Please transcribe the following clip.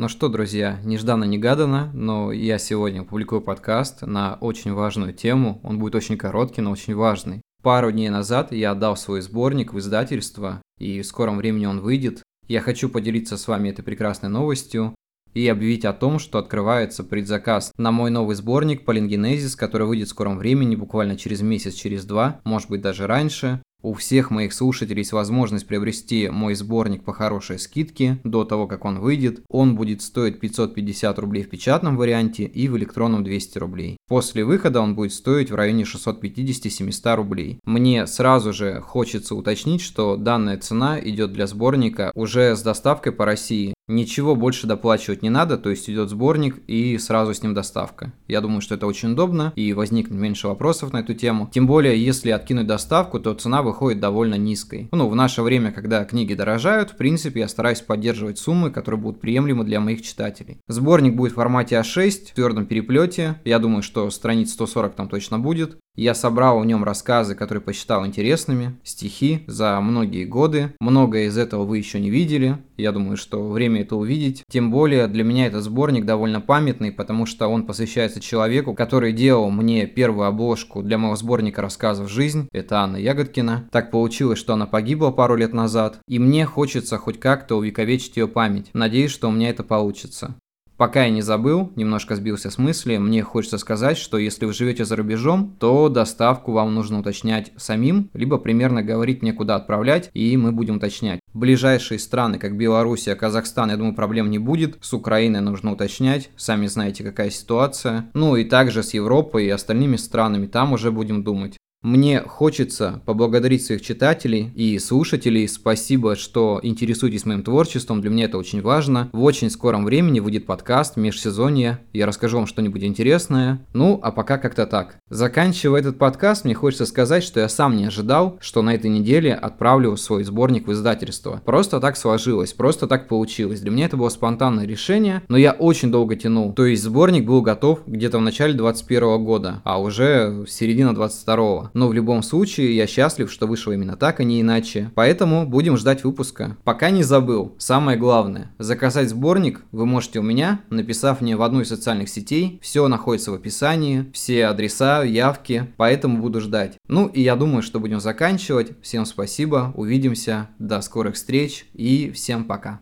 Ну что, друзья, нежданно-негаданно, но я сегодня публикую подкаст на очень важную тему. Он будет очень короткий, но очень важный. Пару дней назад я отдал свой сборник в издательство, и в скором времени он выйдет. Я хочу поделиться с вами этой прекрасной новостью и объявить о том, что открывается предзаказ на мой новый сборник Полингенезис, который выйдет в скором времени, буквально через месяц, через два, может быть даже раньше. У всех моих слушателей есть возможность приобрести мой сборник по хорошей скидке до того, как он выйдет. Он будет стоить 550 рублей в печатном варианте и в электронном 200 рублей. После выхода он будет стоить в районе 650-700 рублей. Мне сразу же хочется уточнить, что данная цена идет для сборника уже с доставкой по России. Ничего больше доплачивать не надо, то есть идет сборник и сразу с ним доставка. Я думаю, что это очень удобно и возникнет меньше вопросов на эту тему. Тем более, если откинуть доставку, то цена выходит довольно низкой. Ну, в наше время, когда книги дорожают, в принципе, я стараюсь поддерживать суммы, которые будут приемлемы для моих читателей. Сборник будет в формате А6, в твердом переплете. Я думаю, что страниц 140 там точно будет. Я собрал в нем рассказы, которые посчитал интересными, стихи за многие годы. Многое из этого вы еще не видели. Я думаю, что время это увидеть. Тем более для меня этот сборник довольно памятный, потому что он посвящается человеку, который делал мне первую обложку для моего сборника рассказов «Жизнь». Это Анна Ягодкина. Так получилось, что она погибла пару лет назад. И мне хочется хоть как-то увековечить ее память. Надеюсь, что у меня это получится. Пока я не забыл, немножко сбился с мысли, мне хочется сказать, что если вы живете за рубежом, то доставку вам нужно уточнять самим, либо примерно говорить мне, куда отправлять, и мы будем уточнять. Ближайшие страны, как Белоруссия, Казахстан, я думаю, проблем не будет. С Украиной нужно уточнять, сами знаете, какая ситуация. Ну и также с Европой и остальными странами, там уже будем думать. Мне хочется поблагодарить своих читателей и слушателей. Спасибо, что интересуетесь моим творчеством. Для меня это очень важно. В очень скором времени выйдет подкаст «Межсезонье». Я расскажу вам что-нибудь интересное. Ну, а пока как-то так. Заканчивая этот подкаст, мне хочется сказать, что я сам не ожидал, что на этой неделе отправлю свой сборник в издательство. Просто так сложилось, просто так получилось. Для меня это было спонтанное решение, но я очень долго тянул. То есть сборник был готов где-то в начале 2021 года, а уже середина 22 но в любом случае я счастлив, что вышло именно так, а не иначе. Поэтому будем ждать выпуска. Пока не забыл, самое главное, заказать сборник вы можете у меня, написав мне в одну из социальных сетей, все находится в описании, все адреса, явки, поэтому буду ждать. Ну и я думаю, что будем заканчивать. Всем спасибо, увидимся, до скорых встреч и всем пока.